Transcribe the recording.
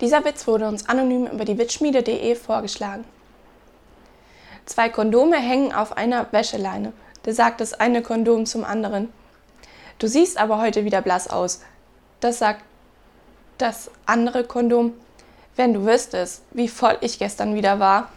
Dieser Witz wurde uns anonym über die Witzschmiede.de vorgeschlagen. Zwei Kondome hängen auf einer Wäscheleine. Da sagt das eine Kondom zum anderen. Du siehst aber heute wieder blass aus. Das sagt das andere Kondom. Wenn du wüsstest, wie voll ich gestern wieder war.